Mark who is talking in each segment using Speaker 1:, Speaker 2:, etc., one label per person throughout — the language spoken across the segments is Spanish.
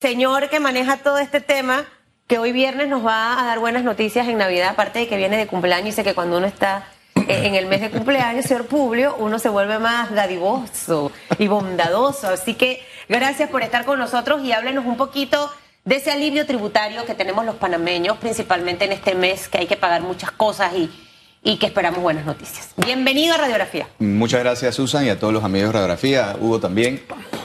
Speaker 1: señor que maneja todo este tema, que hoy viernes nos va a dar buenas noticias en Navidad, aparte de que viene de cumpleaños y sé que cuando uno está eh, en el mes de cumpleaños, señor Publio, uno se vuelve más dadivoso y bondadoso. Así que gracias por estar con nosotros y háblenos un poquito de ese alivio tributario que tenemos los panameños, principalmente en este mes que hay que pagar muchas cosas y, y que esperamos buenas noticias. Bienvenido a Radiografía.
Speaker 2: Muchas gracias, Susan, y a todos los amigos de Radiografía, Hugo también.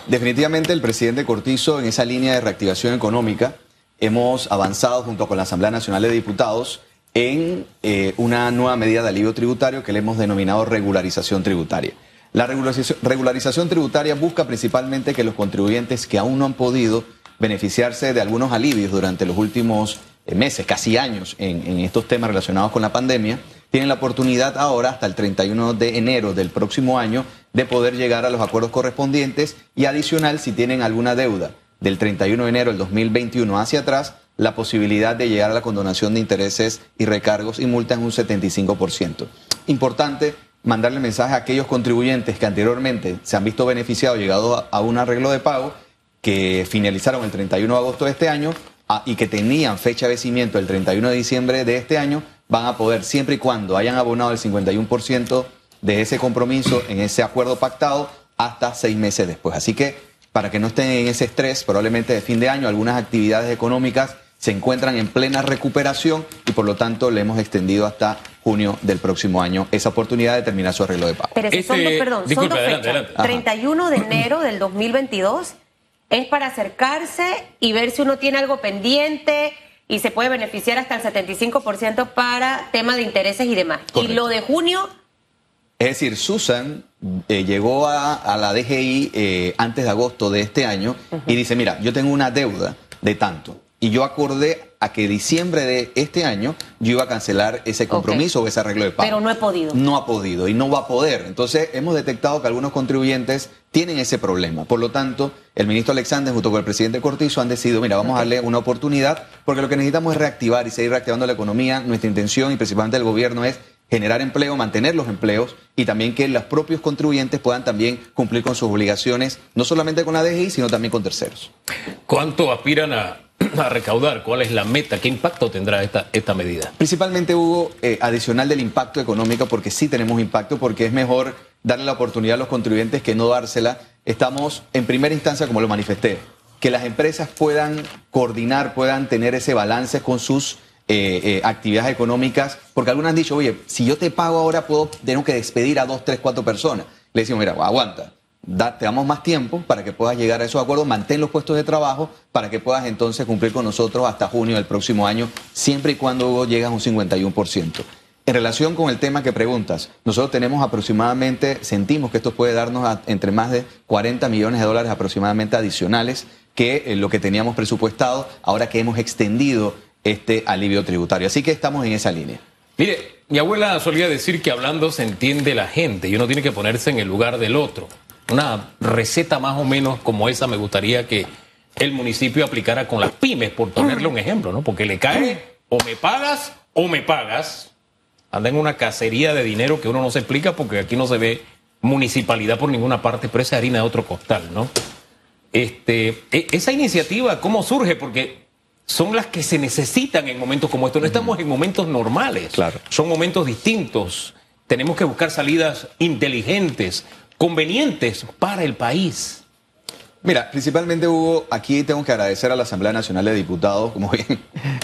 Speaker 2: Definitivamente el presidente Cortizo en esa línea de reactivación económica hemos avanzado junto con la Asamblea Nacional de Diputados en eh, una nueva medida de alivio tributario que le hemos denominado regularización tributaria. La regularización, tributaria busca principalmente que los contribuyentes que aún no han podido beneficiarse de algunos alivios durante los últimos eh, meses, casi años, en, en estos temas relacionados con la pandemia, tienen la oportunidad ahora, hasta el 31 de enero del próximo año, de poder llegar a los acuerdos correspondientes y adicional, si tienen alguna deuda del 31 de enero del 2021 hacia atrás, la posibilidad de llegar a la condonación de intereses y recargos y multas en un 75%. Importante mandarle mensaje a aquellos contribuyentes que anteriormente se han visto beneficiados, llegado a un arreglo de pago, que finalizaron el 31 de agosto de este año y que tenían fecha de vencimiento el 31 de diciembre de este año, van a poder, siempre y cuando hayan abonado el 51% de ese compromiso en ese acuerdo pactado, hasta seis meses después. Así que, para que no estén en ese estrés, probablemente de fin de año, algunas actividades económicas se encuentran en plena recuperación y por lo tanto le hemos extendido hasta junio del próximo año esa oportunidad de terminar su arreglo de pago.
Speaker 1: Pero si son dos,
Speaker 3: Este,
Speaker 1: perdón, son dos
Speaker 3: adelante,
Speaker 1: fechas.
Speaker 3: adelante.
Speaker 1: 31 de enero del 2022 es para acercarse y ver si uno tiene algo pendiente y se puede beneficiar hasta el 75% para tema de intereses y demás.
Speaker 2: Correcto.
Speaker 1: Y lo de junio,
Speaker 2: Es decir, Susan eh, llegó a, a la DGI eh, antes de agosto de este año y dice, mira, yo tengo una deuda de tanto. Y yo acordé a que diciembre de este año yo iba a cancelar ese compromiso o ese arreglo de pago.
Speaker 1: pero no he podido.
Speaker 2: No ha podido y no va a poder. Entonces hemos detectado que algunos contribuyentes tienen ese problema. Por lo tanto, el ministro Alexander junto con el presidente Cortizo han decidido, mira, vamos a darle una oportunidad porque lo que necesitamos es reactivar y seguir reactivando la economía. Nuestra intención y principalmente del gobierno es generar empleo, mantener los empleos y también que los propios contribuyentes puedan también cumplir con sus obligaciones, no solamente con la DGI, sino también con terceros.
Speaker 3: ¿Cuánto aspiran a, a recaudar? ¿Cuál es la meta? ¿Qué impacto tendrá esta, esta medida?
Speaker 2: Principalmente, Hugo, eh, adicional del impacto económico, porque sí tenemos impacto, porque es mejor darle la oportunidad a los contribuyentes que no dársela. Estamos, en primera instancia, como lo manifesté, que las empresas puedan coordinar, puedan tener ese balance con sus eh, eh, actividades económicas, porque algunos han dicho, oye, si yo te pago ahora, puedo, tengo que despedir a dos, tres, cuatro personas. Le decimos, mira, aguanta, da- te damos más tiempo para que puedas llegar a esos acuerdos, mantén los puestos de trabajo para que puedas entonces cumplir con nosotros hasta junio del próximo año, siempre y cuando llegas a un 51%. En relación con el tema que preguntas, nosotros tenemos aproximadamente, sentimos que esto puede darnos entre más de 40 millones de dólares aproximadamente adicionales que eh, lo que teníamos presupuestado, ahora que hemos extendido este alivio tributario. Así que estamos en esa línea.
Speaker 3: Mire, mi abuela solía decir que hablando se entiende la gente y uno tiene que ponerse en el lugar del otro. Una receta más o menos como esa me gustaría que el municipio aplicara con las pymes, por ponerle un ejemplo, ¿no? Porque le cae o me pagas o me pagas. Anda en una cacería de dinero que uno no se explica porque aquí no se ve municipalidad por ninguna parte, pero esa harina de otro costal, ¿no? Este, e- esa iniciativa, ¿cómo surge? Porque son las que se necesitan en momentos como estos. No estamos en momentos normales.
Speaker 2: Claro.
Speaker 3: Son momentos distintos. Tenemos que buscar salidas inteligentes, convenientes para el país.
Speaker 2: Mira, principalmente Hugo, aquí tengo que agradecer a la Asamblea Nacional de Diputados, como bien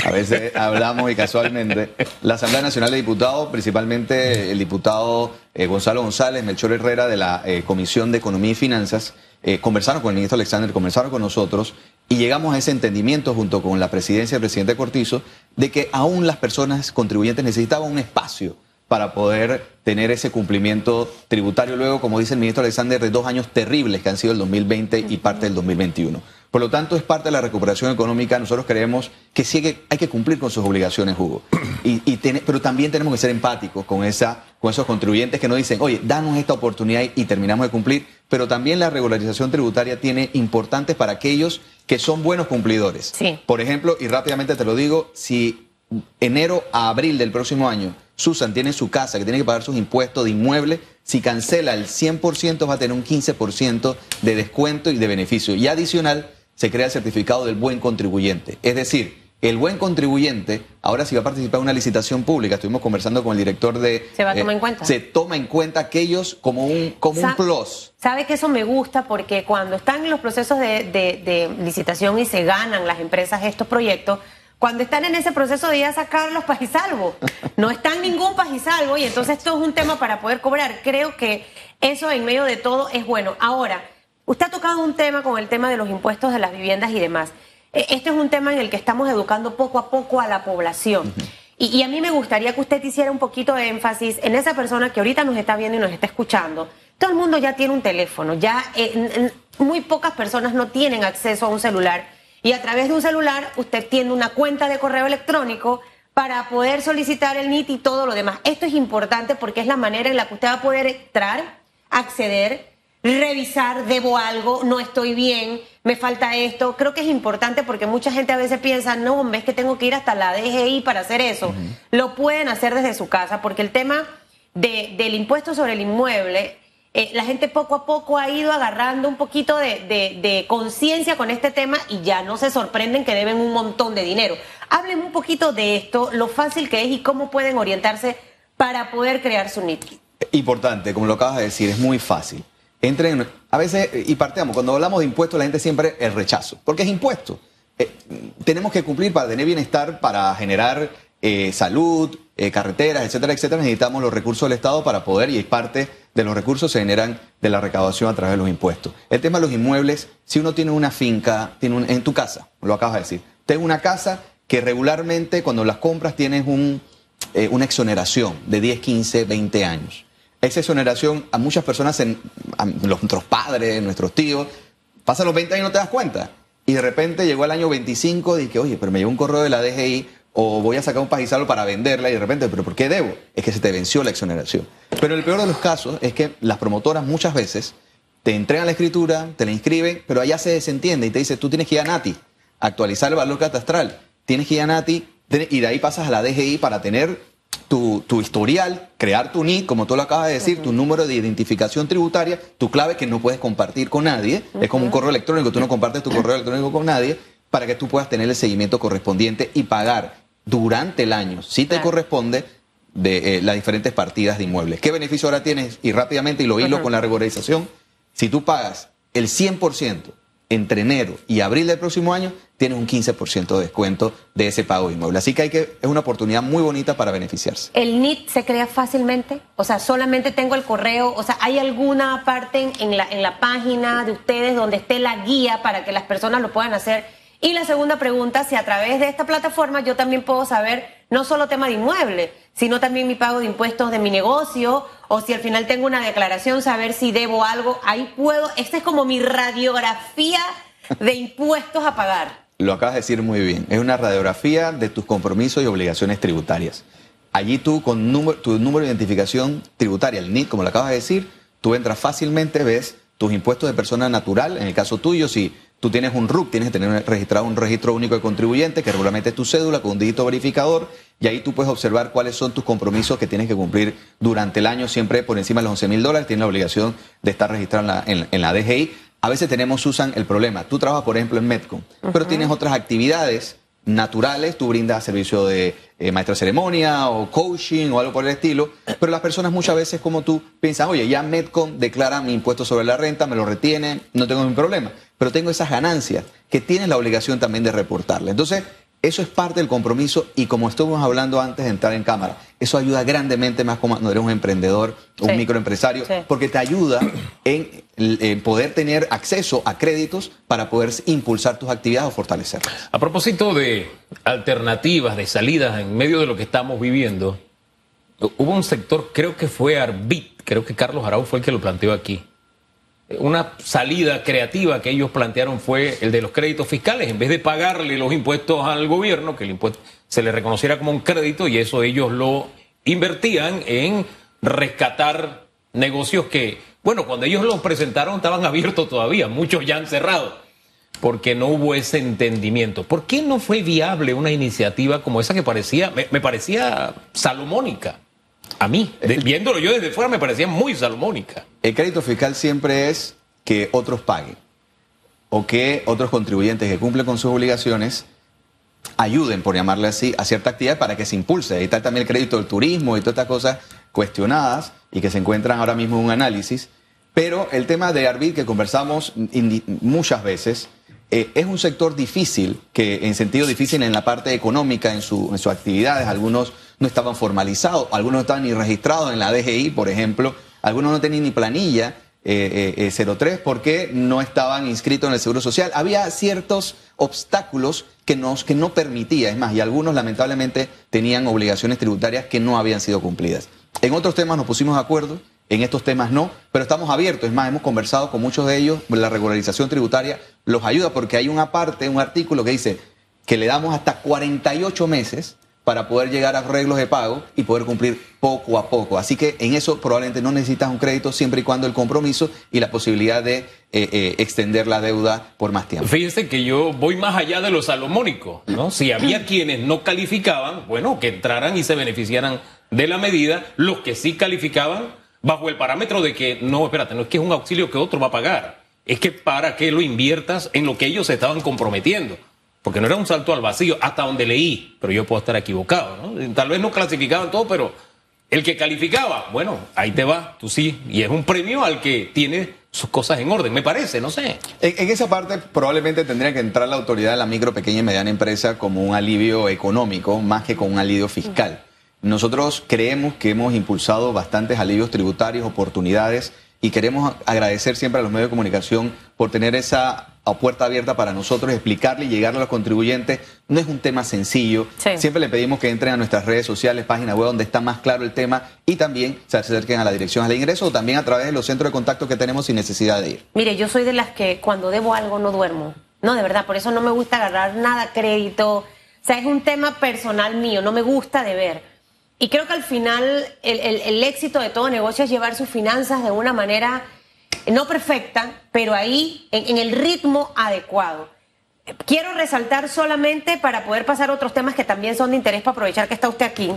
Speaker 2: a veces hablamos y casualmente. La Asamblea Nacional de Diputados, principalmente el diputado eh, Gonzalo González, Melchor Herrera de la eh, Comisión de Economía y Finanzas, eh, conversaron con el ministro Alexander, conversaron con nosotros y llegamos a ese entendimiento junto con la presidencia del presidente Cortizo de que aún las personas contribuyentes necesitaban un espacio para poder tener ese cumplimiento tributario luego, como dice el ministro Alexander, de dos años terribles que han sido el 2020 y parte del 2021. Por lo tanto, es parte de la recuperación económica. Nosotros creemos que sí hay que, hay que cumplir con sus obligaciones, Hugo. Y, y pero también tenemos que ser empáticos con, esa, con esos contribuyentes que nos dicen, oye, danos esta oportunidad y, y terminamos de cumplir. Pero también la regularización tributaria tiene importantes para aquellos que son buenos cumplidores.
Speaker 1: Sí.
Speaker 2: Por ejemplo, y rápidamente te lo digo, si enero a abril del próximo año Susan tiene su casa que tiene que pagar sus impuestos de inmueble, si cancela el 100% va a tener un 15% de descuento y de beneficio. Y adicional, se crea el certificado del buen contribuyente. Es decir, el buen contribuyente, ahora si va a participar en una licitación pública, estuvimos conversando con el director de...
Speaker 1: Se va a tomar en cuenta.
Speaker 2: Se toma en cuenta aquellos como un, como un plus.
Speaker 1: Sabe que eso me gusta porque cuando están en los procesos de, de licitación y se ganan las empresas estos proyectos, cuando están en ese proceso de ir a sacar los pajisalvos. No están ningún pajisalvo y entonces esto es un tema para poder cobrar. Creo que eso en medio de todo es bueno. Ahora, usted ha tocado un tema con el tema de los impuestos de las viviendas y demás. E, este es un tema en el que estamos educando poco a poco a la población. y, a mí me gustaría que usted hiciera un poquito de énfasis en esa persona que ahorita nos está viendo y nos está escuchando. Todo el mundo ya tiene un teléfono, ya eh, muy pocas personas no tienen acceso a un celular y a través de un celular usted tiene una cuenta de correo electrónico para poder solicitar el NIT y todo lo demás. Esto es importante porque es la manera en la que usted va a poder entrar, acceder, revisar, debo algo, no estoy bien, me falta esto. Creo que es importante porque mucha gente a veces piensa, no, hombre, es que tengo que ir hasta la DGI para hacer eso. Lo pueden hacer desde su casa porque el tema de, del impuesto sobre el inmueble eh, la gente poco a poco ha ido agarrando un poquito de, conciencia con este tema y ya no se sorprenden que deben un montón de dinero. Hablen un poquito de esto, lo fácil que es y cómo pueden orientarse para poder crear su NIT.
Speaker 2: Importante, como lo acabas de decir, es muy fácil. Entren, a veces, y partamos, cuando hablamos de impuestos, la gente siempre el rechazo, porque es impuesto. Eh, tenemos que cumplir para tener bienestar, para generar eh, salud, carreteras, etcétera, etcétera. Necesitamos los recursos del Estado para poder, y parte de los recursos se generan de la recaudación a través de los impuestos. El tema de los inmuebles, si uno tiene una finca, tiene en tu casa, lo acabas de decir, tengo una casa que regularmente cuando las compras tienes un, eh, una exoneración de 10, 15, 20 años. Esa exoneración a muchas personas, en, nuestros padres, nuestros tíos, pasan los 20 años y no te das cuenta. Y de repente llegó el año 25 y dije, oye, pero me llegó un correo de la DGI o voy a sacar un pajizalo para venderla y de repente, pero ¿por qué debo? Es que se te venció la exoneración. Pero el peor de los casos es que las promotoras muchas veces te entregan la escritura, te la inscriben, pero allá se desentiende y te dice, tú tienes que ir a Nati, actualizar el valor catastral, tienes que ir a Nati y de ahí pasas a la DGI para tener tu, historial, crear tu NID, como tú lo acabas de decir, tu número de identificación tributaria, tu clave que no puedes compartir con nadie, es como un correo electrónico, tú no compartes tu correo electrónico con nadie, para que tú puedas tener el seguimiento correspondiente y pagar durante el año, si te corresponde, de eh, las diferentes partidas de inmuebles. ¿Qué beneficio ahora tienes? Y rápidamente, y lo hilo con la regularización, si tú pagas el 100% entre enero y abril del próximo año, tienes un 15% de descuento de ese pago de inmueble. Así que, hay que es una oportunidad muy bonita para beneficiarse.
Speaker 1: ¿El NIT se crea fácilmente? O sea, solamente tengo el correo, o sea, ¿hay alguna parte en la, en la página de ustedes donde esté la guía para que las personas lo puedan hacer? Y la segunda pregunta, si a través de esta plataforma yo también puedo saber no solo tema de inmueble, sino también mi pago de impuestos de mi negocio, o si al final tengo una declaración, saber si debo algo, ahí puedo, esta es como mi radiografía de impuestos a pagar.
Speaker 2: Lo acabas de decir muy bien, es una radiografía de tus compromisos y obligaciones tributarias. Allí tú con tu número de identificación tributaria, el NIT, como lo acabas de decir, tú entras fácilmente, ves tus impuestos de persona natural, en el caso tuyo, si Tú tienes un RUC, tienes que tener registrado un registro único de contribuyentes que regularmente tu cédula con un dígito verificador y ahí tú puedes observar cuáles son tus compromisos que tienes que cumplir durante el año, siempre por encima de los 11 mil dólares. Tienes la obligación de estar registrado en la, DGI. A veces tenemos, Susan, el problema. Tú trabajas, por ejemplo, en Metcom, pero tienes otras actividades naturales, tú brindas servicio de eh, maestra de ceremonia o coaching o algo por el estilo, pero las personas muchas veces como tú piensan, oye, ya Metcom declara mi impuesto sobre la renta, me lo retiene, no tengo ningún problema pero tengo esas ganancias que tienes la obligación también de reportarle. Entonces, eso es parte del compromiso y como estuvimos hablando antes de entrar en cámara, eso ayuda grandemente más cuando eres un emprendedor o un microempresario, porque te ayuda en, poder tener acceso a créditos para poder impulsar tus actividades o fortalecerlas.
Speaker 3: A propósito de alternativas, de salidas en medio de lo que estamos viviendo, hubo un sector, creo que fue Arbit, creo que Carlos Arau fue el que lo planteó aquí una salida creativa que ellos plantearon fue el de los créditos fiscales. En vez de pagarle los impuestos al gobierno, que el impuesto se le reconociera como un crédito y eso ellos lo invertían en rescatar negocios que, bueno, cuando ellos los presentaron estaban abiertos todavía, muchos ya han cerrado, porque no hubo ese entendimiento. ¿Por qué no fue viable una iniciativa como esa que parecía, me, parecía salomónica? A mí, viéndolo yo desde fuera, me parecía muy salomónica.
Speaker 2: El crédito fiscal siempre es que otros paguen. o que otros contribuyentes que cumplen con sus obligaciones ayuden, por llamarle así, a cierta actividad para que se impulse. Ahí está también el crédito del turismo y todas estas cosas cuestionadas y que se encuentran ahora mismo en un análisis. Pero el tema de Arbit que conversamos muchas veces, eh, es un sector difícil, que en sentido difícil en la parte económica, en, su, en sus actividades. Algunos no estaban formalizados, algunos no estaban ni registrados en la DGI, por ejemplo, algunos no tenían ni planilla eh, eh, 03 eh, porque no estaban inscritos en el Seguro Social. Había ciertos obstáculos que, nos, que no permitía, es más, y algunos lamentablemente tenían obligaciones tributarias que no habían sido cumplidas. En otros temas nos pusimos de acuerdo, en estos temas no, pero estamos abiertos. Es más, hemos conversado con muchos de ellos. La regularización tributaria los ayuda porque hay una parte, un artículo que dice que le damos hasta 48 meses para poder llegar a arreglos de pago y poder cumplir poco a poco. Así que en eso probablemente no necesitas un crédito siempre y cuando el compromiso y la posibilidad de eh, eh, extender la deuda por más tiempo.
Speaker 3: Fíjense que yo voy más allá de lo salomónico, ¿no? Si había quienes no calificaban, bueno, que entraran y se beneficiaran de la medida, los que sí calificaban bajo el parámetro de que no, espérate, no es que es un auxilio que otro va a pagar, es que para que lo inviertas en lo que ellos estaban comprometiendo porque no era un salto al vacío, hasta donde leí, pero yo puedo estar equivocado, ¿no? Tal vez no clasificaban todo, pero el que calificaba, bueno, ahí te va, tú sí, y es un premio al que tiene sus cosas en orden, me parece, no sé.
Speaker 2: En, esa parte probablemente tendría que entrar la autoridad de la micro, pequeña y mediana empresa como un alivio económico, más que con un alivio fiscal. Nosotros creemos que hemos impulsado bastantes alivios tributarios, oportunidades, y queremos agradecer siempre a los medios de comunicación por tener esa puerta abierta para nosotros, explicarle y llegarle a los contribuyentes. No es un tema sencillo. Siempre le pedimos que entren a nuestras redes sociales, página web donde está más claro el tema y también se acerquen a la dirección al ingreso o también a través de los centros de contacto que tenemos sin necesidad de ir.
Speaker 1: Mire, yo soy de las que cuando debo algo no duermo. No, de verdad, por eso no me gusta agarrar nada crédito. O sea, es un tema personal mío, no me gusta deber. Y creo que al final el, éxito de todo negocio es llevar sus finanzas de una manera no perfecta, pero ahí en, el ritmo adecuado. Quiero resaltar solamente para poder pasar a otros temas que también son de interés para aprovechar que está usted aquí,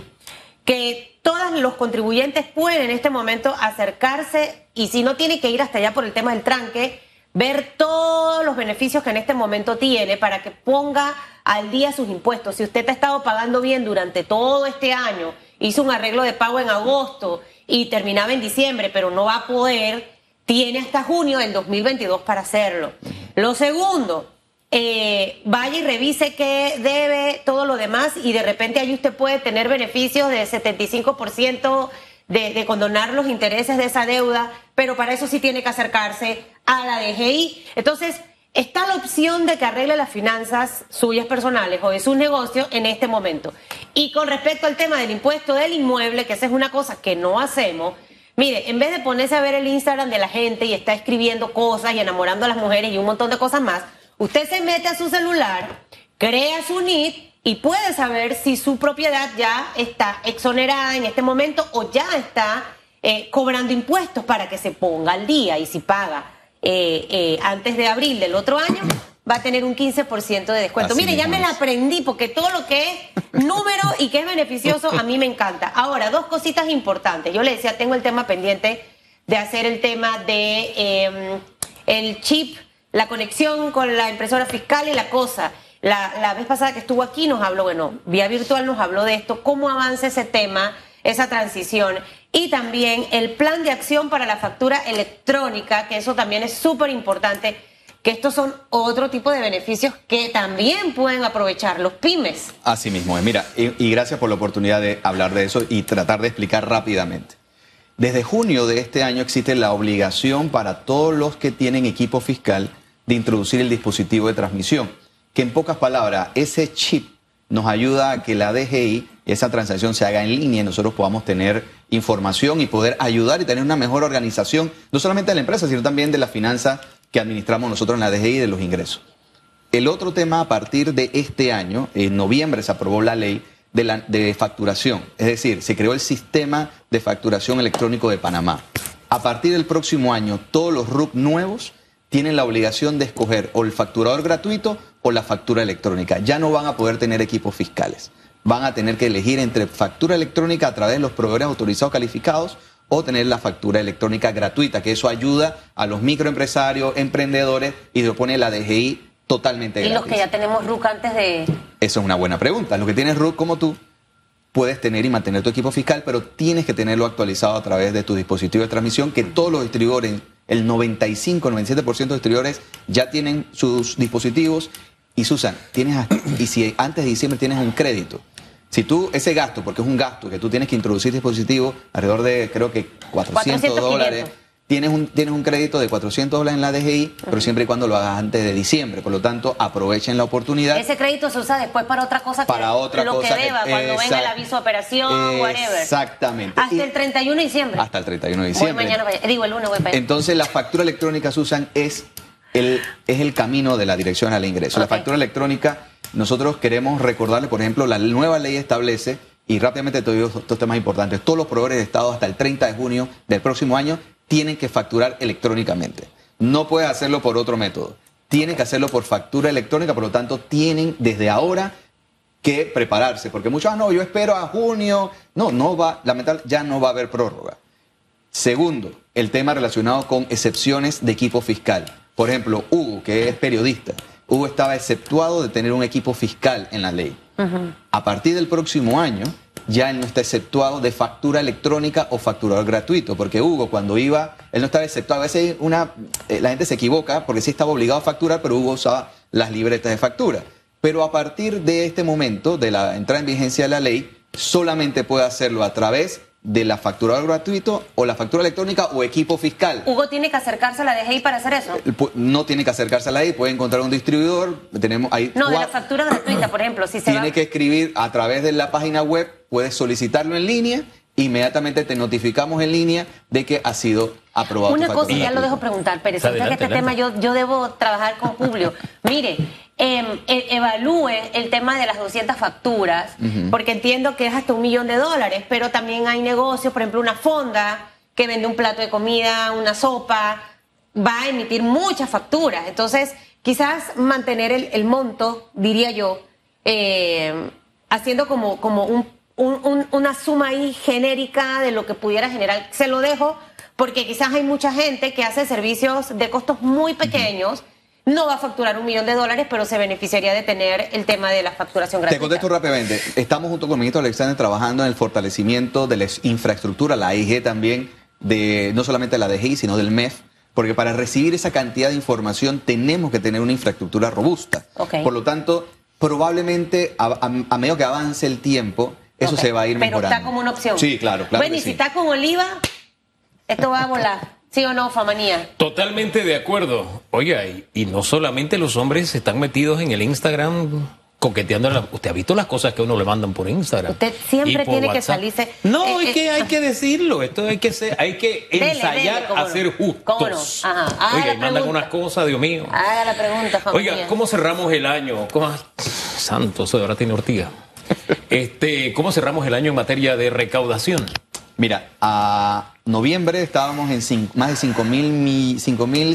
Speaker 1: que todos los contribuyentes pueden en este momento acercarse y si no tiene que ir hasta allá por el tema del tranque, ver todos los beneficios que en este momento tiene para que ponga al día sus impuestos. Si usted ha estado pagando bien durante todo este año hizo un arreglo de pago en agosto y terminaba en diciembre, pero no va a poder, tiene hasta junio del 2022 para hacerlo. Lo segundo, eh, vaya y revise qué debe, todo lo demás, y de repente ahí usted puede tener beneficios de 75% de, de condonar los intereses de esa deuda, pero para eso sí tiene que acercarse a la DGI. Entonces, Está la opción de que arregle las finanzas suyas personales o de su negocio en este momento. Y con respecto al tema del impuesto del inmueble, que esa es una cosa que no hacemos, mire, en vez de ponerse a ver el Instagram de la gente y está escribiendo cosas y enamorando a las mujeres y un montón de cosas más, usted se mete a su celular, crea su NIT y puede saber si su propiedad ya está exonerada en este momento o ya está eh, cobrando impuestos para que se ponga al día. Y si paga eh, eh, antes de abril del otro año, va a tener un 15% de descuento. Mire, ya me la aprendí porque todo lo que es número y que es beneficioso a mí me encanta. Ahora, dos cositas importantes. Yo le decía, tengo el tema pendiente de hacer el tema de em, el chip, la conexión con la impresora fiscal y la cosa. La, la vez pasada que estuvo aquí nos habló, bueno, vía virtual nos habló de esto, cómo avanza ese tema, esa transición y también el plan de acción para la factura electrónica, que eso también es súper importante, que estos son otro tipo de beneficios que también pueden aprovechar los pymes.
Speaker 2: Así mismo es. Mira, y, gracias por la oportunidad de hablar de eso y tratar de explicar rápidamente. Desde junio de este año existe la obligación para todos los que tienen equipo fiscal de introducir el dispositivo de transmisión, que en pocas palabras, ese chip nos ayuda a que la DGI, esa transacción se haga en línea y nosotros podamos tener información y poder ayudar y tener una mejor organización, no solamente de la empresa, sino también de la finanza que administramos nosotros en la DGI de los ingresos. El otro tema, a partir de este año, en noviembre se aprobó la ley de facturación, es decir, se creó el sistema de facturación electrónico de Panamá. A partir del próximo año, todos los RUC nuevos tienen la obligación de escoger o el facturador gratuito o la factura electrónica. Ya no van a poder tener equipos fiscales. Van a tener que elegir entre factura electrónica a través de los proveedores autorizados calificados o tener la factura electrónica gratuita, que eso ayuda a los microempresarios, emprendedores y lo pone la DGI totalmente
Speaker 1: Y
Speaker 2: gratis.
Speaker 1: los que ya tenemos RUC antes de...
Speaker 2: Eso es una buena pregunta. Lo que tienes RUC como tú, puedes tener y mantener tu equipo fiscal, pero tienes que tenerlo actualizado a través de tu dispositivo de transmisión, que todos los distribuidores, el 95-97% de distribuidores ya tienen sus dispositivos. Y Susan, tienes y si antes de diciembre tienes un crédito, si tú ese gasto, porque es un gasto que tú tienes que introducir dispositivo alrededor de creo que 400,
Speaker 1: 400,
Speaker 2: dólares,
Speaker 1: 500.
Speaker 2: tienes un, tienes un crédito de 400 dólares en la DGI, pero siempre y cuando lo hagas antes de diciembre. Por lo tanto, aprovechen la oportunidad.
Speaker 1: Ese crédito se usa después para otra cosa que
Speaker 2: para otra
Speaker 1: lo
Speaker 2: cosa
Speaker 1: que deba, cuando venga el aviso de operación, whatever.
Speaker 2: Exactamente.
Speaker 1: Hasta
Speaker 2: Y-
Speaker 1: el 31 de diciembre.
Speaker 2: hasta el 31 de
Speaker 1: Voy
Speaker 2: diciembre.
Speaker 1: mañana para allá. Digo, el lunes voy para.
Speaker 2: Entonces, la factura electrónica, Susan, es el, es el camino de la Dirección al Ingreso. La factura electrónica, nosotros queremos recordarle, por ejemplo, la nueva ley establece, y rápidamente te digo estos temas importantes, todos los proveedores de Estado hasta el 30 de junio del próximo año tienen que facturar electrónicamente. No puedes hacerlo por otro método. Tienen que hacerlo por factura electrónica, por lo tanto, tienen desde ahora que prepararse, porque muchos, ah, no, yo espero a junio. No, no va, lamentablemente, ya no va a haber prórroga. Segundo, el tema relacionado con excepciones de equipo fiscal. Por ejemplo, Hugo, que es periodista, Hugo estaba exceptuado de tener un equipo fiscal en la ley. A partir del próximo año, ya él no está exceptuado de factura electrónica o facturador gratuito, porque Hugo cuando iba, él no estaba exceptuado. A veces una, eh, la gente se equivoca porque sí estaba obligado a facturar, pero Hugo usaba las libretas de factura. Pero a partir de este momento, de la entrada en vigencia de la ley, solamente puede hacerlo a través de la facturador gratuito o la factura electrónica o equipo fiscal.
Speaker 1: Hugo tiene que acercarse a la DGI para hacer eso.
Speaker 2: Pu- No tiene que acercarse a la ley, puede encontrar un distribuidor. Tenemos ahí
Speaker 1: No, de la factura gratuita, por ejemplo, si se
Speaker 2: tiene
Speaker 1: va...
Speaker 2: que escribir a través de la página web, puedes solicitarlo en línea, inmediatamente te notificamos en línea de que ha sido aprobado.
Speaker 1: Una cosa,
Speaker 2: factura
Speaker 1: ya lo dejo preguntar, pero
Speaker 3: Está
Speaker 1: siento que este
Speaker 3: adelante,
Speaker 1: tema yo, yo debo trabajar con Publio. Mire, em, e- evalúen el tema de las 200 facturas, porque entiendo que es hasta un millón de dólares, pero también hay negocios, por ejemplo, una fonda que vende un plato de comida, una sopa, va a emitir muchas facturas. Entonces, quizás mantener el, el monto, diría yo, eh, haciendo como, como un- un- un- una suma ahí genérica de lo que pudiera generar. Se lo dejo porque quizás hay mucha gente que hace servicios de costos muy pequeños, no va a facturar un millón de dólares, pero se beneficiaría de tener el tema de la facturación
Speaker 2: Te
Speaker 1: gratuita.
Speaker 2: contesto rápidamente. Estamos junto con el ministro Alexander trabajando en el fortalecimiento de la infraestructura, la AIG también, de no solamente la DGI, sino del MEF, porque para recibir esa cantidad de información tenemos que tener una infraestructura robusta.
Speaker 1: Ok.
Speaker 2: Por lo tanto, probablemente a, a- a medida que avance el tiempo, eso se va a ir
Speaker 1: Pero
Speaker 2: mejorando.
Speaker 1: está como una opción.
Speaker 2: Sí, claro, claro.
Speaker 1: Bueno, y si
Speaker 2: sí.
Speaker 1: está con oliva, esto va a volar. ¿Sí o no, Famanía?
Speaker 3: Totalmente de acuerdo. Oiga, y, y no solamente los hombres están metidos en el Instagram coqueteando. la- usted ha visto las cosas que a uno le mandan por Instagram.
Speaker 1: Usted siempre tiene que salirse-
Speaker 3: No,
Speaker 1: eh,
Speaker 3: es que
Speaker 1: eh,
Speaker 3: hay que decirlo. Esto hay que ser, hay que
Speaker 1: Dele,
Speaker 3: ensayar
Speaker 1: dele,
Speaker 3: a
Speaker 1: no.
Speaker 3: ser justos.
Speaker 1: Cómo no. Ajá. Haga
Speaker 3: Oiga,
Speaker 1: la
Speaker 3: y mandan unas cosas, Dios mío.
Speaker 1: Haga la pregunta, Famanía.
Speaker 3: Oiga, ¿cómo cerramos el año? ¿Cómo- Santo, eso de ahora tiene ortiga. Este, ¿Cómo cerramos el año en materia de recaudación?
Speaker 2: Mira, a noviembre estábamos en cin- más de 5 mil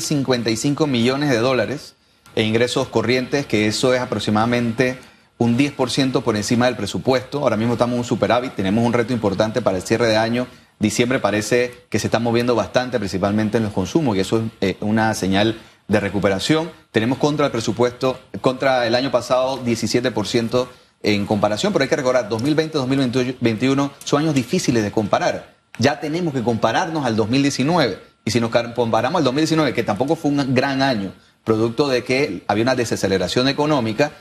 Speaker 2: 55 millones de dólares en ingresos corrientes, que eso es aproximadamente un 10% por encima del presupuesto. Ahora mismo estamos en un superávit, tenemos un reto importante para el cierre de año. Diciembre parece que se está moviendo bastante, principalmente en los consumos, y eso es eh, una señal de recuperación. Tenemos contra el presupuesto, contra el año pasado, 17% en comparación, pero hay que recordar, 2020-2021 son años difíciles de comparar. Ya tenemos que compararnos al 2019. Y si nos comparamos al 2019, que tampoco fue un gran año, producto de que había una desaceleración económica,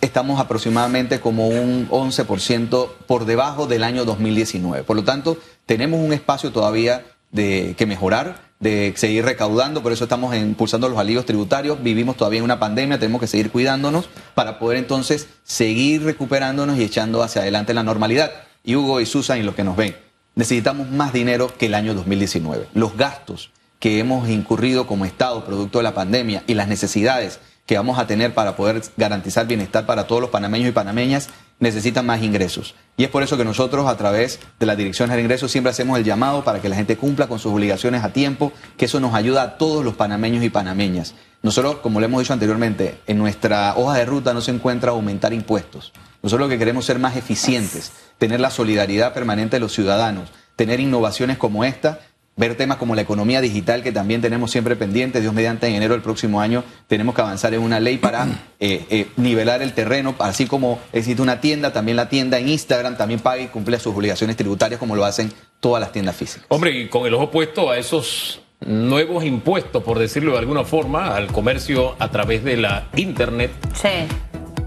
Speaker 2: estamos aproximadamente como un 11% por debajo del año 2019. Por lo tanto, tenemos un espacio todavía de que mejorar, de seguir recaudando, por eso estamos impulsando los alivios tributarios, vivimos todavía en una pandemia, tenemos que seguir cuidándonos para poder entonces seguir recuperándonos y echando hacia adelante la normalidad. Y Hugo y Susan y los que nos ven, necesitamos más dinero que el año 2019. Los gastos que hemos incurrido como Estado producto de la pandemia y las necesidades que vamos a tener para poder garantizar bienestar para todos los panameños y panameñas necesitan más ingresos. Y es por eso que nosotros a través de la Dirección de Ingresos siempre hacemos el llamado para que la gente cumpla con sus obligaciones a tiempo, que eso nos ayuda a todos los panameños y panameñas. Nosotros, como le hemos dicho anteriormente, en nuestra hoja de ruta no se encuentra aumentar impuestos. Nosotros lo que queremos es ser más eficientes, tener la solidaridad permanente de los ciudadanos, tener innovaciones como esta, ver temas como la economía digital que también tenemos siempre pendiente. Dios mediante en enero del próximo año tenemos que avanzar en una ley para eh, eh, nivelar el terreno, así como existe una tienda, también la tienda en Instagram también paga y cumple sus obligaciones tributarias como lo hacen todas las tiendas físicas.
Speaker 3: Hombre, y con el ojo puesto a esos nuevos impuestos, por decirlo de alguna forma, al comercio a través de la internet.
Speaker 1: Sí.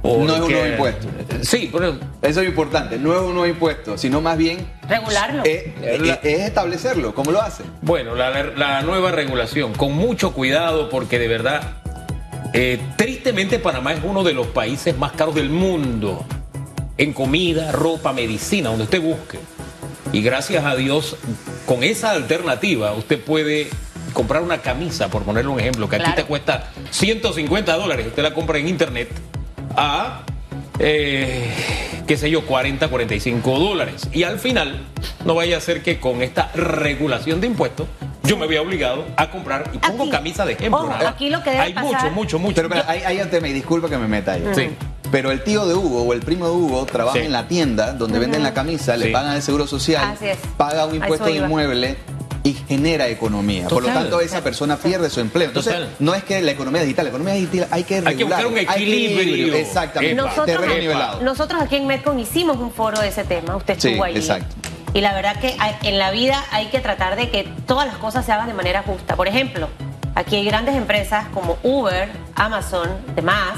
Speaker 2: No es un nuevo impuesto.
Speaker 3: Sí, pero
Speaker 2: Eso es importante, no es un nuevo impuesto, sino más bien
Speaker 1: Regularlo.
Speaker 2: eh, eh, es establecerlo. ¿Cómo lo hacen?
Speaker 3: Bueno, la, la nueva regulación, con mucho cuidado, porque de verdad, eh, tristemente Panamá es uno de los países más caros del mundo en comida, ropa, medicina, donde usted busque. Y gracias a Dios, con esa alternativa, usted puede comprar una camisa, por ponerle un ejemplo, que aquí
Speaker 1: Claro.
Speaker 3: te cuesta 150 dólares, usted la compra en internet a, eh, qué sé yo, 40, 45 dólares. Y al final, no vaya a ser que con esta regulación de impuestos, yo me vea obligado a comprar, y pongo
Speaker 1: Aquí-
Speaker 3: camisa de ejemplo.
Speaker 1: ojo, aquí lo que debe
Speaker 3: Hay
Speaker 1: pasar-
Speaker 3: mucho, mucho, mucho.
Speaker 2: Pero, pero un tema, y disculpa que me meta ahí.
Speaker 3: Sí.
Speaker 2: Pero el tío de Hugo o el primo de Hugo trabaja
Speaker 3: Sí.
Speaker 2: en la tienda donde venden la camisa,
Speaker 3: Sí.
Speaker 2: le pagan el seguro social,
Speaker 1: Así es.
Speaker 2: paga un impuesto de inmueble y genera economía. Por lo tanto, esa persona pierde su empleo. Entonces,
Speaker 3: Total.
Speaker 2: no es que la economía digital, la economía digital hay que
Speaker 3: Hay que buscar
Speaker 2: regular,
Speaker 3: un equilibrio.
Speaker 2: Exactamente.
Speaker 1: Nosotros,
Speaker 2: Terreno
Speaker 3: Epa.
Speaker 2: nivelado.
Speaker 1: nosotros aquí en Metcon hicimos un foro de ese tema, usted
Speaker 2: Sí,
Speaker 1: estuvo allí.
Speaker 2: exacto.
Speaker 1: Y la verdad que hay- en la vida hay que tratar de que todas las cosas se hagan de manera justa. Por ejemplo, aquí hay grandes empresas como Uber, Amazon, demás,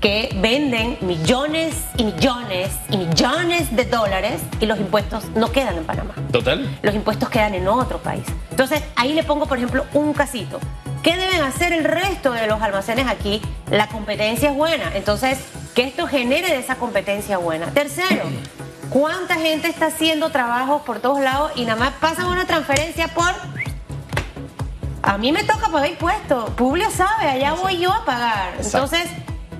Speaker 1: que venden millones y millones y millones de dólares y los impuestos no quedan en Panamá
Speaker 3: Total.
Speaker 1: los impuestos quedan en otro país. Entonces, ahí le pongo, por ejemplo, un casito. ¿Qué deben hacer el resto de los almacenes aquí? La competencia es buena. Entonces, que esto genere de esa competencia buena. Tercero, ¿cuánta gente está haciendo trabajos por todos lados y nada más pasan una transferencia por... A mí me toca pagar impuestos. Publio sabe, allá voy yo a pagar.
Speaker 2: Exacto.
Speaker 1: Entonces,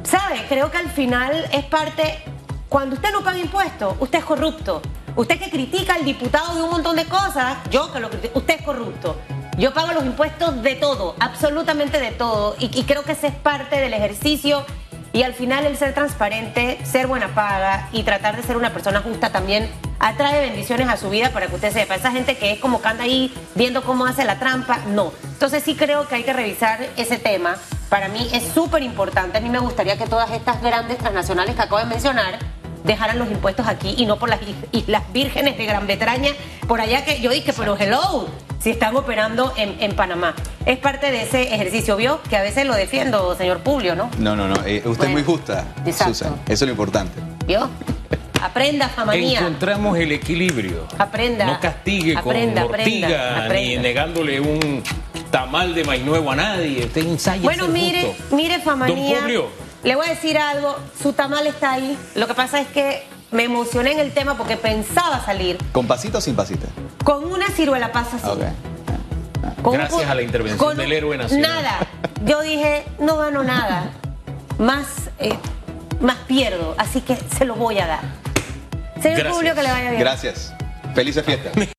Speaker 1: ¿sabe? Creo que al final es parte. Cuando usted no paga impuestos, usted es corrupto. Usted que critica al diputado de un montón de cosas, yo que lo critico, usted es corrupto. Yo pago los impuestos de todo, absolutamente de todo. Y, y creo que ese es parte del ejercicio. Y al final el ser transparente, ser buena paga y tratar de ser una persona justa también atrae bendiciones a su vida para que usted sepa. Esa gente que es como que anda ahí viendo cómo hace la trampa, no. Entonces sí creo que hay que revisar ese tema. Para mí es súper importante. A mí me gustaría que todas estas grandes transnacionales que acabo de mencionar dejaran los impuestos aquí y no por las Islas Vírgenes de Gran Bretaña, por allá que yo dije, pero hello, si están operando en, en Panamá. Es parte de ese ejercicio, ¿vio? Que a veces lo defiendo, señor Publio, ¿no?
Speaker 2: No, no, no. eh, usted
Speaker 1: Bueno,
Speaker 2: es muy justa,
Speaker 1: exacto.
Speaker 2: Susan. Eso es lo importante.
Speaker 1: ¿Vio? Aprenda, famanía.
Speaker 3: Encontramos el equilibrio.
Speaker 1: Aprenda.
Speaker 3: No castigue
Speaker 1: Aprenda,
Speaker 3: con ortiga
Speaker 1: aprenda,
Speaker 3: ni
Speaker 1: aprenda.
Speaker 3: negándole un tamal de maíz nuevo a nadie. Usted ensaya
Speaker 1: Bueno,
Speaker 3: ser
Speaker 1: mire,
Speaker 3: justo.
Speaker 1: mire, famanía.
Speaker 3: Don Publio.
Speaker 1: Le voy a decir algo. Su tamal está ahí. Lo que pasa es que me emocioné en el tema porque pensaba salir
Speaker 2: ¿Con pasito o sin pasita?
Speaker 1: con una ciruela pasa así.
Speaker 2: Ok.
Speaker 1: Con un
Speaker 3: Gracias a la intervención
Speaker 1: con
Speaker 3: del héroe nacional.
Speaker 1: Nada. Yo dije, no gano nada. Más, eh, más pierdo. Así que se lo voy a dar. Señor
Speaker 3: Gracias.
Speaker 1: Publio, que le vaya bien.
Speaker 2: Gracias. Felices fiestas.